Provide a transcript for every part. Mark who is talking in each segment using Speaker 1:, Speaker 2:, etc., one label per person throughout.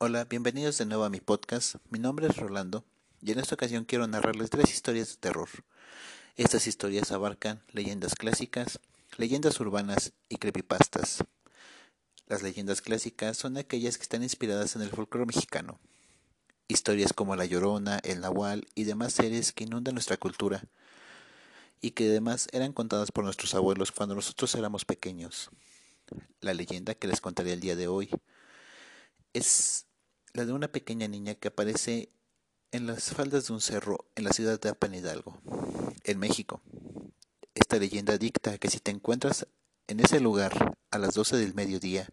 Speaker 1: Hola, bienvenidos de nuevo a mi podcast. Mi nombre es Rolando y en esta ocasión quiero narrarles tres historias de terror. Estas historias abarcan leyendas clásicas, leyendas urbanas y creepypastas. Las leyendas clásicas son aquellas que están inspiradas en el folclore mexicano. Historias como La Llorona, El Nahual y demás seres que inundan nuestra cultura y que además eran contadas por nuestros abuelos cuando nosotros éramos pequeños. La leyenda que les contaré el día de hoy es la de una pequeña niña que aparece en las faldas de un cerro en la ciudad de Apan Hidalgo, en México. Esta leyenda dicta que si te encuentras en ese lugar a las 12 del mediodía,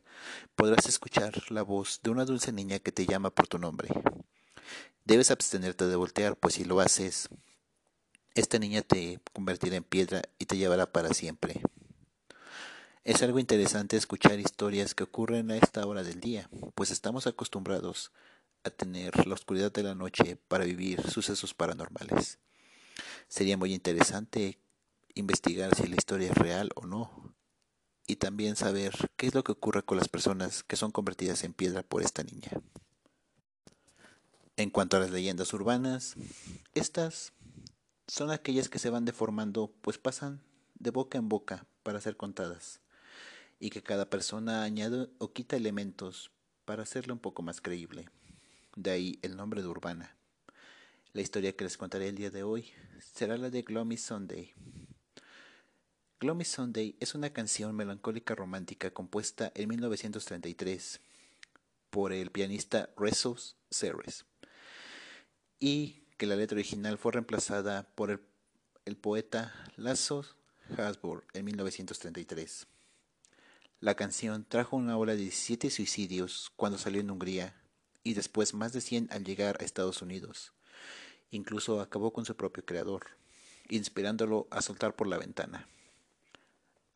Speaker 1: podrás escuchar la voz de una dulce niña que te llama por tu nombre. Debes abstenerte de voltear, pues si lo haces, esta niña te convertirá en piedra y te llevará para siempre. Es algo interesante escuchar historias que ocurren a esta hora del día, pues estamos acostumbrados a tener la oscuridad de la noche para vivir sucesos paranormales. Sería muy interesante investigar si la historia es real o no, y también saber qué es lo que ocurre con las personas que son convertidas en piedra por esta niña. En cuanto a las leyendas urbanas, estas son aquellas que se van deformando, pues pasan de boca en boca para ser contadas y que cada persona añade o quita elementos para hacerlo un poco más creíble. De ahí el nombre de Urbana. La historia que les contaré el día de hoy será la de Gloomy Sunday. Gloomy Sunday es una canción melancólica romántica compuesta en 1933 por el pianista Resos Ceres y que la letra original fue reemplazada por el, poeta Lasso Hasburg en 1933. La canción trajo una ola de 17 suicidios cuando salió en Hungría y después más de 100 al llegar a Estados Unidos. Incluso acabó con su propio creador, inspirándolo a soltar por la ventana.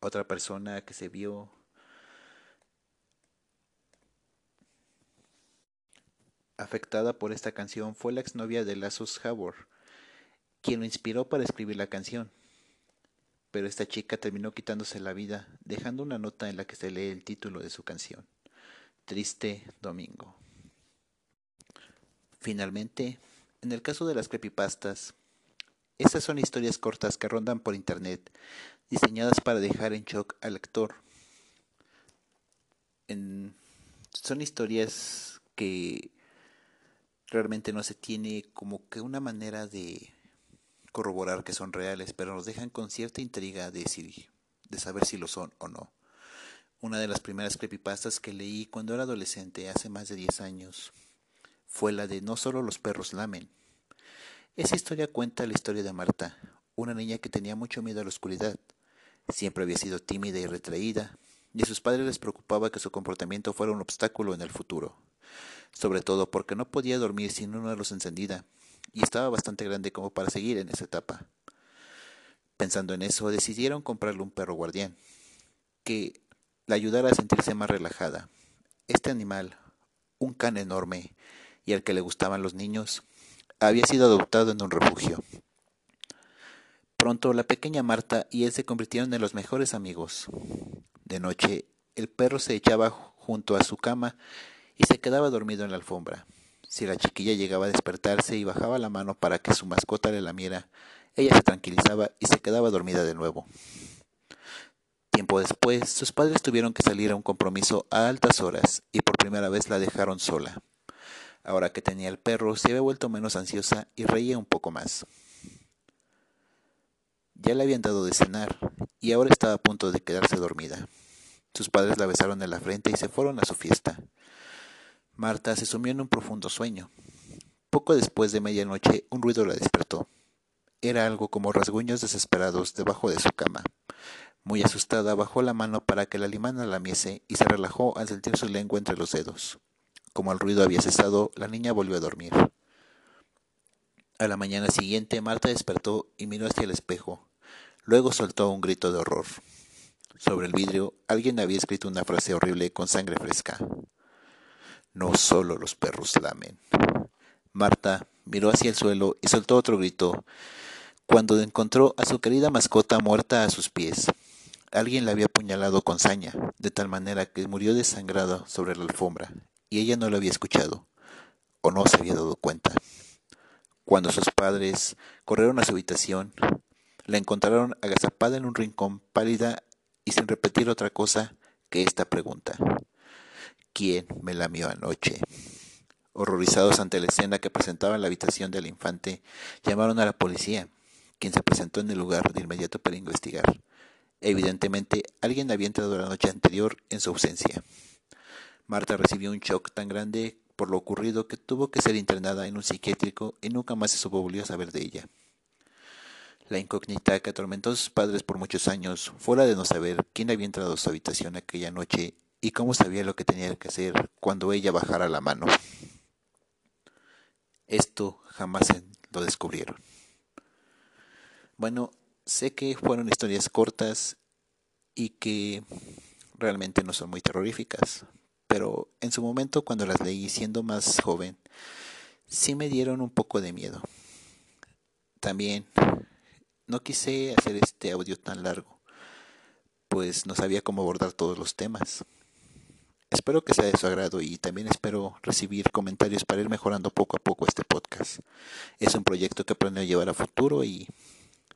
Speaker 1: Otra persona que se vio afectada por esta canción fue la exnovia de Lazos Havor, quien lo inspiró para escribir la canción pero esta chica terminó quitándose la vida, dejando una nota en la que se lee el título de su canción, Triste Domingo. Finalmente, en el caso de las creepypastas, estas son historias cortas que rondan por internet, diseñadas para dejar en shock al lector. son historias que realmente no se tiene como que una manera de corroborar que son reales, pero nos dejan con cierta intriga de, de saber si lo son o no. Una de las primeras creepypastas que leí cuando era adolescente, hace más de 10 años, fue la de No solo los perros lamen. Esa historia cuenta la historia de Marta, una niña que tenía mucho miedo a la oscuridad. Siempre había sido tímida y retraída, y a sus padres les preocupaba que su comportamiento fuera un obstáculo en el futuro, sobre todo porque no podía dormir sin una luz encendida, y estaba bastante grande como para seguir en esa etapa. Pensando en eso, decidieron comprarle un perro guardián, que la ayudara a sentirse más relajada. Este animal, un can enorme y al que le gustaban los niños, había sido adoptado en un refugio. Pronto la pequeña Marta y él se convirtieron en los mejores amigos. De noche, el perro se echaba junto a su cama y se quedaba dormido en la alfombra. Si la chiquilla llegaba a despertarse y bajaba la mano para que su mascota le lamiera, ella se tranquilizaba y se quedaba dormida de nuevo. Tiempo después, sus padres tuvieron que salir a un compromiso a altas horas y por primera vez la dejaron sola. Ahora que tenía el perro, se había vuelto menos ansiosa y reía un poco más. Ya le habían dado de cenar y ahora estaba a punto de quedarse dormida. Sus padres la besaron en la frente y se fueron a su fiesta. Marta se sumió en un profundo sueño. Poco después de medianoche un ruido la despertó. Era algo como rasguños desesperados debajo de su cama. Muy asustada bajó la mano para que la limana lamiese y se relajó al sentir su lengua entre los dedos. Como el ruido había cesado, la niña volvió a dormir. A la mañana siguiente Marta despertó y miró hacia el espejo. Luego soltó un grito de horror. Sobre el vidrio alguien había escrito una frase horrible con sangre fresca. No solo los perros lamen. Marta miró hacia el suelo y soltó otro grito cuando encontró a su querida mascota muerta a sus pies. Alguien la había apuñalado con saña, de tal manera que murió desangrada sobre la alfombra, y ella no lo había escuchado, o no se había dado cuenta. Cuando sus padres corrieron a su habitación, la encontraron agazapada en un rincón, pálida y sin repetir otra cosa que esta pregunta. ¿Quién me lamió anoche? Horrorizados ante la escena que presentaba en la habitación del infante, llamaron a la policía, quien se presentó en el lugar de inmediato para investigar. Evidentemente, alguien había entrado la noche anterior en su ausencia. Marta recibió un shock tan grande por lo ocurrido que tuvo que ser internada en un psiquiátrico y nunca más se volvió a saber de ella. La incógnita que atormentó a sus padres por muchos años fue la de no saber quién había entrado a su habitación aquella noche y cómo sabía lo que tenía que hacer cuando ella bajara la mano. Esto jamás lo descubrieron. Bueno, sé que fueron historias cortas y que realmente no son muy terroríficas, pero en su momento cuando las leí siendo más joven, sí me dieron un poco de miedo. También no quise hacer este audio tan largo, pues no sabía cómo abordar todos los temas. Espero que sea de su agrado y también espero recibir comentarios para ir mejorando poco a poco este podcast. Es un proyecto que planeo llevar a futuro y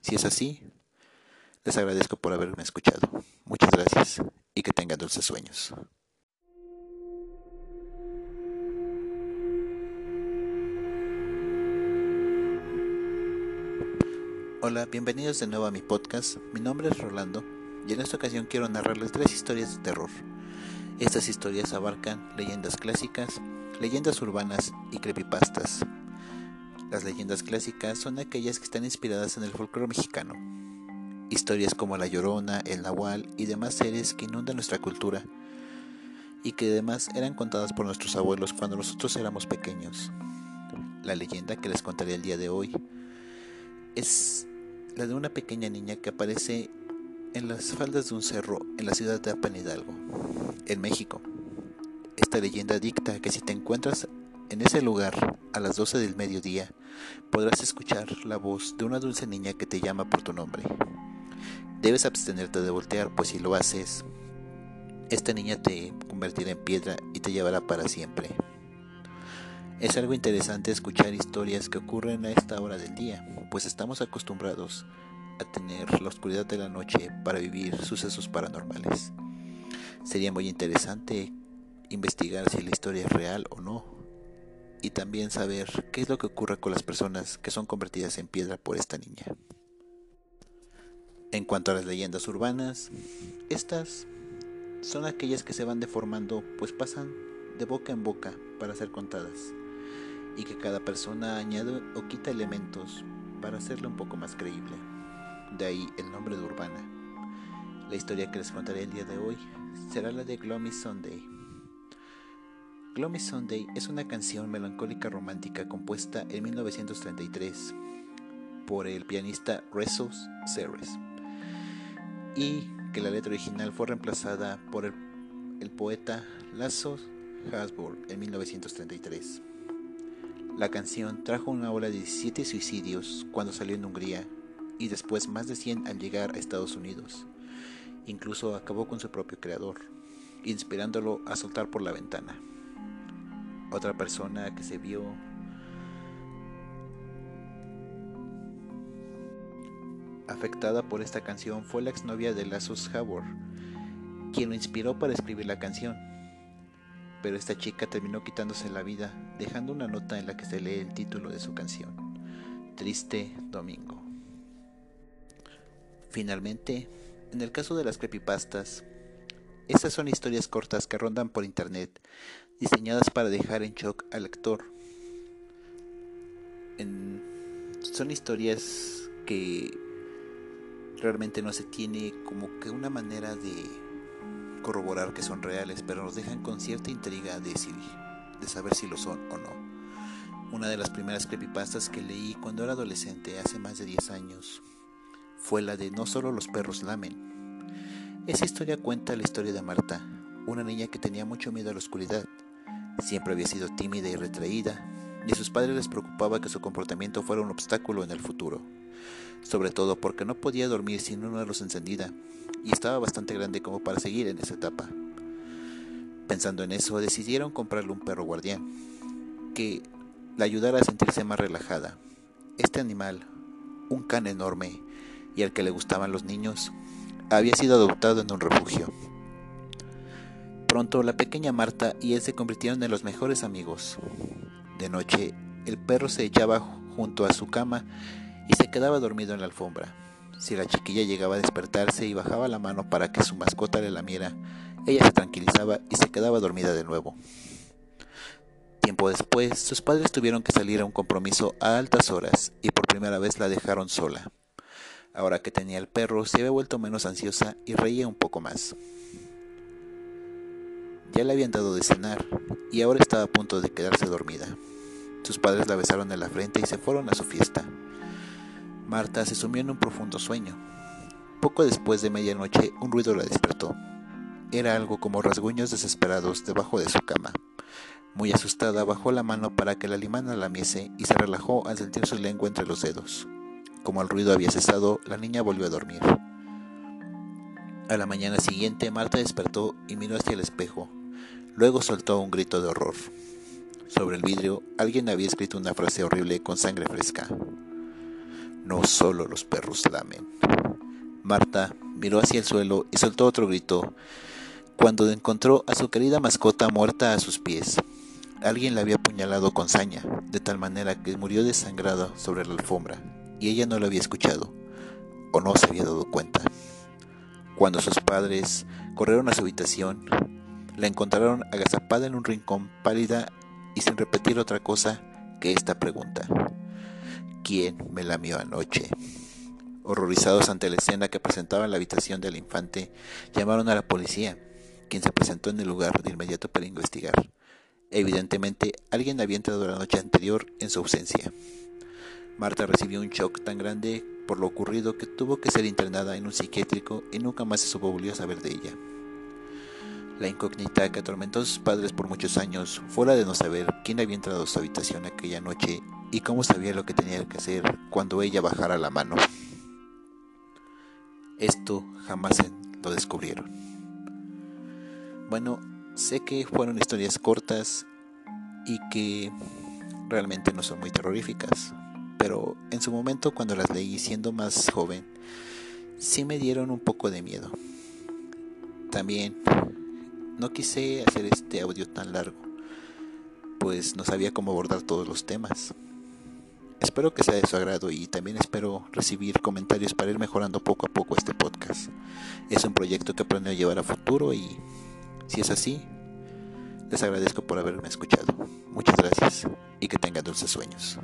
Speaker 1: si es así, les agradezco por haberme escuchado. Muchas gracias y que tengan dulces sueños. Hola, bienvenidos de nuevo a mi podcast. Mi nombre es Rolando y en esta ocasión quiero narrarles tres historias de terror. Estas historias abarcan leyendas clásicas, leyendas urbanas y creepypastas. Las leyendas clásicas son aquellas que están inspiradas en el folclore mexicano. Historias como La Llorona, El Nahual y demás seres que inundan nuestra cultura y que además eran contadas por nuestros abuelos cuando nosotros éramos pequeños. La leyenda que les contaré el día de hoy es la de una pequeña niña que aparece en las faldas de un cerro en la ciudad de Apan Hidalgo, en México. Esta leyenda dicta que si te encuentras en ese lugar a las 12 del mediodía, podrás escuchar la voz de una dulce niña que te llama por tu nombre. Debes abstenerte de voltear, pues si lo haces, esta niña te convertirá en piedra y te llevará para siempre. Es algo interesante escuchar historias que ocurren a esta hora del día, pues estamos acostumbrados a tener la oscuridad de la noche para vivir sucesos paranormales. Sería muy interesante investigar si la historia es real o no y también saber qué es lo que ocurre con las personas que son convertidas en piedra por esta niña. En cuanto a las leyendas urbanas, estas son aquellas que se van deformando pues pasan de boca en boca para ser contadas y que cada persona añade o quita elementos para hacerla un poco más creíble de ahí el nombre de Urbana. La historia que les contaré el día de hoy será la de Gloomy Sunday. Gloomy Sunday es una canción melancólica romántica compuesta en 1933 por el pianista Resos Ceres y que la letra original fue reemplazada por el, poeta Lasso Hasburg en 1933. La canción trajo una ola de 17 suicidios cuando salió en Hungría y después más de 100 al llegar a Estados Unidos. Incluso acabó con su propio creador, inspirándolo a soltar por la ventana. Otra persona que se vio afectada por esta canción fue la exnovia de Lazos Howard, quien lo inspiró para escribir la canción. Pero esta chica terminó quitándose la vida, dejando una nota en la que se lee el título de su canción, Triste Domingo. Finalmente, en el caso de las creepypastas, estas son historias cortas que rondan por internet, diseñadas para dejar en shock al lector. son historias que realmente no se tiene como que una manera de corroborar que son reales, pero nos dejan con cierta intriga de, de saber si lo son o no. Una de las primeras creepypastas que leí cuando era adolescente, hace más de 10 años, fue la de No solo los perros lamen. Esa historia cuenta la historia de Marta, una niña que tenía mucho miedo a la oscuridad. Siempre había sido tímida y retraída, y a sus padres les preocupaba que su comportamiento fuera un obstáculo en el futuro, sobre todo porque no podía dormir sin una luz encendida, y estaba bastante grande como para seguir en esa etapa. Pensando en eso, decidieron comprarle un perro guardián que la ayudara a sentirse más relajada. Este animal, un can enorme y al que le gustaban los niños, había sido adoptado en un refugio. Pronto la pequeña Marta y él se convirtieron en los mejores amigos. De noche, el perro se echaba junto a su cama y se quedaba dormido en la alfombra. Si la chiquilla llegaba a despertarse y bajaba la mano para que su mascota le lamiera, ella se tranquilizaba y se quedaba dormida de nuevo. Tiempo después, sus padres tuvieron que salir a un compromiso a altas horas y por primera vez la dejaron sola. Ahora que tenía el perro, se había vuelto menos ansiosa y reía un poco más. Ya le habían dado de cenar y ahora estaba a punto de quedarse dormida. Sus padres la besaron en la frente y se fueron a su fiesta. Marta se sumió en un profundo sueño. Poco después de medianoche un ruido la despertó. Era algo como rasguños desesperados debajo de su cama. Muy asustada bajó la mano para que la limana lamiese y se relajó al sentir su lengua entre los dedos. Como el ruido había cesado, la niña volvió a dormir. A la mañana siguiente Marta despertó y miró hacia el espejo. Luego soltó un grito de horror. Sobre el vidrio alguien había escrito una frase horrible con sangre fresca. No solo los perros lamen. Marta miró hacia el suelo y soltó otro grito cuando encontró a su querida mascota muerta a sus pies. Alguien la había apuñalado con saña, de tal manera que murió desangrada sobre la alfombra, y ella no lo había escuchado, o no se había dado cuenta. Cuando sus padres corrieron a su habitación, la encontraron agazapada en un rincón pálida y sin repetir otra cosa que esta pregunta. ¿Quién me lamió anoche? Horrorizados ante la escena que presentaba en la habitación del infante, llamaron a la policía, quien se presentó en el lugar de inmediato para investigar. Evidentemente, alguien había entrado la noche anterior en su ausencia. Marta recibió un shock tan grande por lo ocurrido que tuvo que ser internada en un psiquiátrico y nunca más se supo volvió a saber de ella. La incógnita que atormentó a sus padres por muchos años fue la de no saber quién había entrado a su habitación aquella noche y cómo sabía lo que tenía que hacer cuando ella bajara la mano. Esto jamás lo descubrieron. Bueno, sé que fueron historias cortas y que realmente no son muy terroríficas, pero en su momento cuando las leí siendo más joven, sí me dieron un poco de miedo. También no quise hacer este audio tan largo, pues no sabía cómo abordar todos los temas. Espero que sea de su agrado y también espero recibir comentarios para ir mejorando poco a poco este podcast. Es un proyecto que planeo llevar a futuro y si es así, les agradezco por haberme escuchado. Muchas gracias y que tengan dulces sueños.